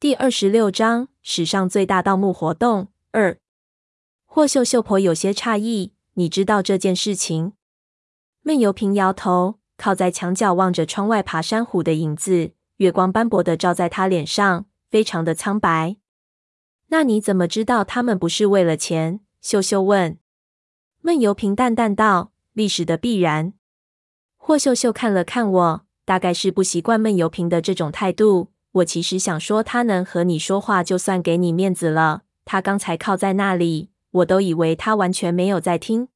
第二十六章：史上最大盗墓活动二。霍秀秀颇有些诧异：“你知道这件事情？”闷油瓶摇头，靠在墙角望着窗外爬山虎的影子，月光斑驳的照在他脸上，非常的苍白。那你怎么知道他们不是为了钱？秀秀问。闷油瓶淡淡道：“历史的必然。”霍秀秀看了看我，大概是不习惯闷油瓶的这种态度。我其实想说，他能和你说话，就算给你面子了。他刚才靠在那里，我都以为他完全没有在听。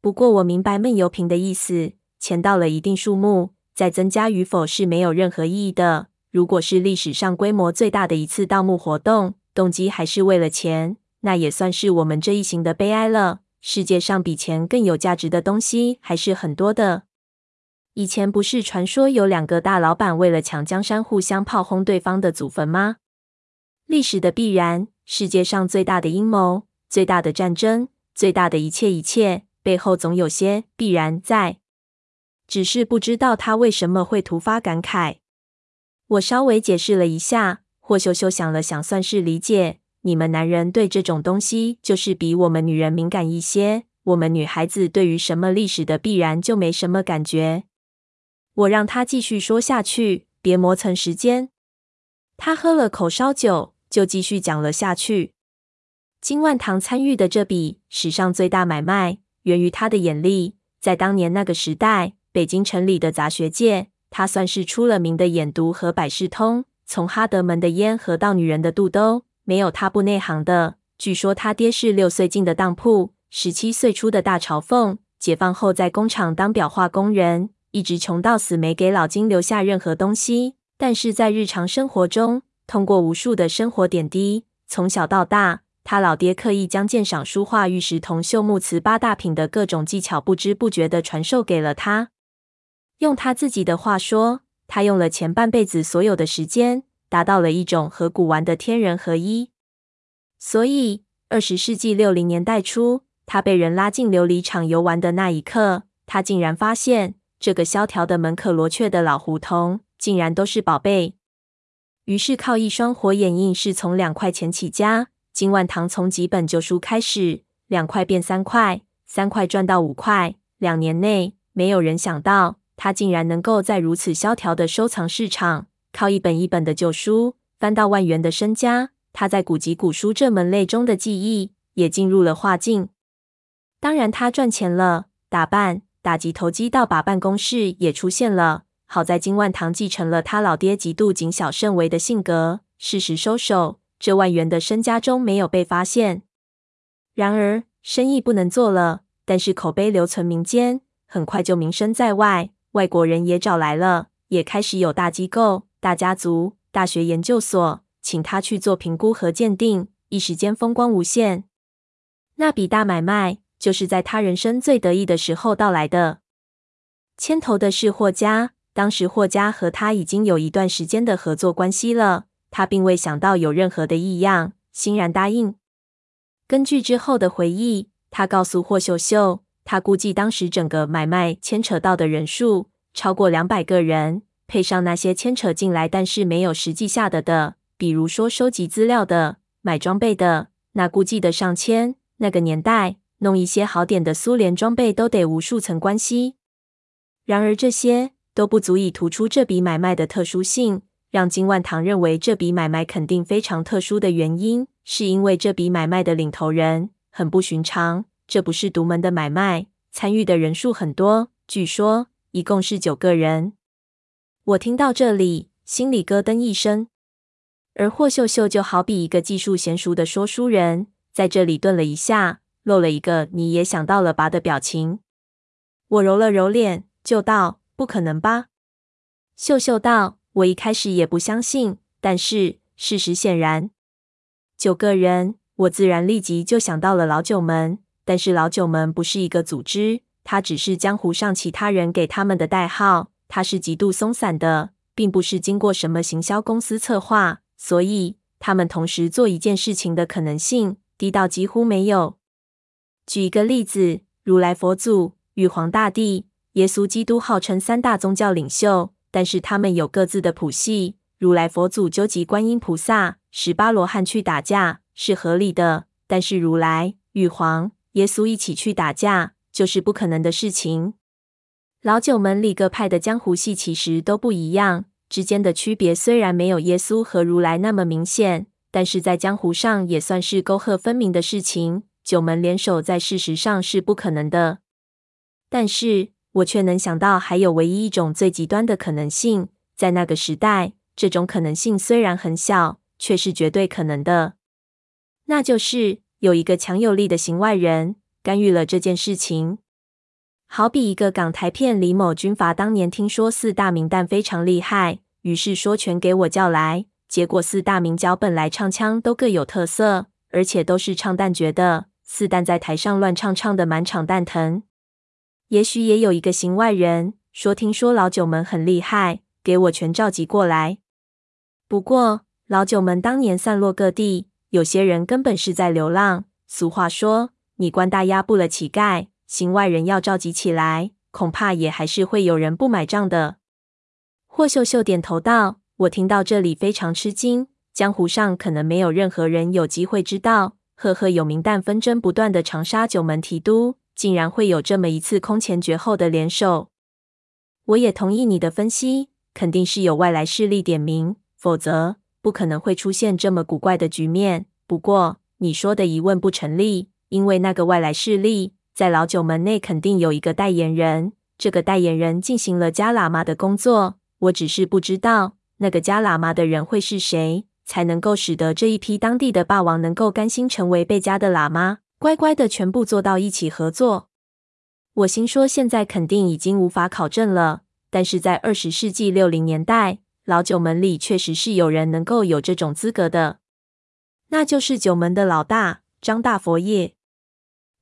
不过我明白闷油瓶的意思，钱到了一定数目，再增加与否是没有任何意义的。如果是历史上规模最大的一次盗墓活动，动机还是为了钱，那也算是我们这一行的悲哀了。世界上比钱更有价值的东西还是很多的。以前不是传说有两个大老板为了抢江山互相炮轰对方的祖坟吗？历史的必然，世界上最大的阴谋、最大的战争、最大的一切一切，背后总有些必然在。只是不知道他为什么会突发感慨。我稍微解释了一下，霍秀秀想了想，算是理解。你们男人对这种东西就是比我们女人敏感一些。我们女孩子对于什么历史的必然就没什么感觉。我让他继续说下去，别磨蹭时间。他喝了口烧酒，就继续讲了下去。金万堂参与的这笔史上最大买卖，源于他的眼力。在当年那个时代，北京城里的杂学界，他算是出了名的眼毒和百事通。从哈德门的烟盒到女人的肚兜，没有他不内行的。据说他爹是六岁进的当铺，十七岁出的大朝奉，解放后在工厂当裱画工人。一直穷到死，没给老金留下任何东西。但是在日常生活中，通过无数的生活点滴，从小到大，他老爹刻意将鉴赏书画、玉石铜锈木瓷八大品的各种技巧，不知不觉地传授给了他。用他自己的话说，他用了前半辈子所有的时间，达到了一种和古玩的天人合一。所以，二十世纪六零年代初，他被人拉进琉璃厂游玩的那一刻，他竟然发现。这个萧条的门可罗雀的老胡同，竟然都是宝贝。于是靠一双火眼，硬是从两块钱起家。金万堂从几本旧书开始，两块变三块，三块赚到五块。两年内，没有人想到他竟然能够在如此萧条的收藏市场，靠一本一本的旧书翻到万元的身家。他在古籍古书这门类中的技艺也进入了画境。当然，他赚钱了，打扮。打击投机倒把办公室也出现了。好在金万堂继承了他老爹极度谨小慎微的性格，适时收手，这万元的身家中没有被发现。然而生意不能做了，但是口碑留存民间，很快就名声在外，外国人也找来了，也开始有大机构、大家族、大学研究所请他去做评估和鉴定，一时间风光无限。那笔大买卖。就是在他人生最得意的时候到来的。牵头的是霍家，当时霍家和他已经有一段时间的合作关系了。他并未想到有任何的异样，欣然答应。根据之后的回忆，他告诉霍秀秀，他估计当时整个买卖牵扯到的人数超过两百个人，配上那些牵扯进来但是没有实际下的的，比如说收集资料的、买装备的，那估计的上千。那个年代。弄一些好点的苏联装备都得无数层关系，然而这些都不足以突出这笔买卖的特殊性。让金万堂认为这笔买卖肯定非常特殊的原因，是因为这笔买卖的领头人很不寻常。这不是独门的买卖，参与的人数很多，据说一共是九个人。我听到这里，心里咯噔一声。而霍秀秀就好比一个技术娴熟的说书人，在这里顿了一下。露了一个你也想到了吧的表情，我揉了揉脸，就道：“不可能吧？”秀秀道：“我一开始也不相信，但是事实显然，九个人，我自然立即就想到了老九门。但是老九门不是一个组织，它只是江湖上其他人给他们的代号，它是极度松散的，并不是经过什么行销公司策划，所以他们同时做一件事情的可能性低到几乎没有。”举一个例子，如来佛祖、玉皇大帝、耶稣基督号称三大宗教领袖，但是他们有各自的谱系，如来佛祖纠集观音菩萨、十八罗汉去打架是合理的，但是如来、玉皇、耶稣一起去打架就是不可能的事情。老九门里各派的江湖戏其实都不一样，之间的区别虽然没有耶稣和如来那么明显，但是在江湖上也算是沟壑分明的事情。九门联手在事实上是不可能的，但是我却能想到还有唯一一种最极端的可能性，在那个时代。这种可能性虽然很小，却是绝对可能的。那就是有一个强有力的形外人干预了这件事情。好比一个港台片李某军阀当年听说四大名旦非常厉害，于是说全给我叫来。结果四大名角本来唱腔都各有特色，而且都是唱旦角的，四旦在台上乱唱，唱得满场蛋疼。也许也有一个行外人说，听说老九门很厉害，给我全召集过来。不过，老九门当年散落各地，有些人根本是在流浪。俗话说：“你官大压不了乞丐。”行外人要召集起来，恐怕也还是会有人不买账的。霍秀秀点头道：“我听到这里非常吃惊。江湖上可能没有任何人有机会知道，赫赫有名但纷争不断的长沙九门提督，竟然会有这么一次空前绝后的联手。我也同意你的分析，肯定是有外来势力点名。”否则不可能会出现这么古怪的局面。不过你说的疑问不成立，因为那个外来势力在老九门内肯定有一个代言人，这个代言人进行了加喇嘛的工作。我只是不知道那个加喇嘛的人会是谁，才能够使得这一批当地的霸王能够甘心成为贝加的喇嘛，乖乖的全部做到一起合作。我心说现在肯定已经无法考证了，但是在二十世纪六零年代。老九门里确实是有人能够有这种资格的，那就是九门的老大张大佛爷。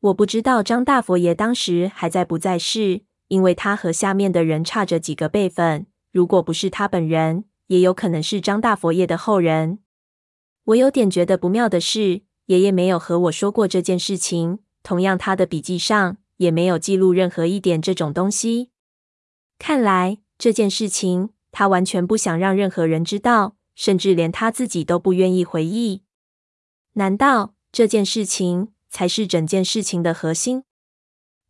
我不知道张大佛爷当时还在不在世，因为他和下面的人差着几个辈分。如果不是他本人，也有可能是张大佛爷的后人。我有点觉得不妙的是，爷爷没有和我说过这件事情，同样他的笔记上也没有记录任何一点这种东西。看来这件事情。他完全不想让任何人知道，甚至连他自己都不愿意回忆。难道这件事情才是整件事情的核心？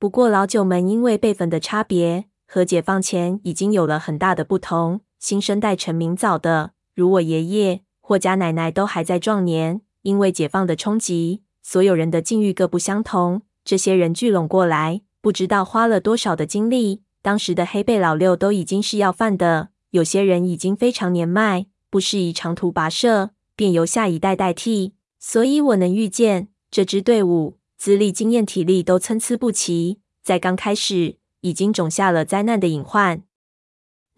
不过老九门因为辈分的差别，和解放前已经有了很大的不同。新生代成名早的，如我爷爷、霍家奶奶都还在壮年。因为解放的冲击，所有人的境遇各不相同。这些人聚拢过来，不知道花了多少的精力。当时的黑背老六都已经是要饭的。有些人已经非常年迈，不适宜长途跋涉，便由下一代代替。所以我能预见，这支队伍资历、经验、体力都参差不齐，在刚开始已经种下了灾难的隐患。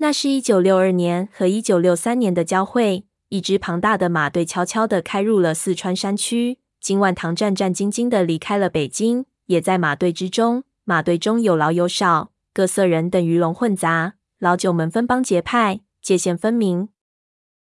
那是一九六二年和一九六三年的交汇，一支庞大的马队悄悄地开入了四川山区。金万堂战战兢兢地离开了北京，也在马队之中。马队中有老有少，各色人等鱼龙混杂。老九门分帮结派，界限分明。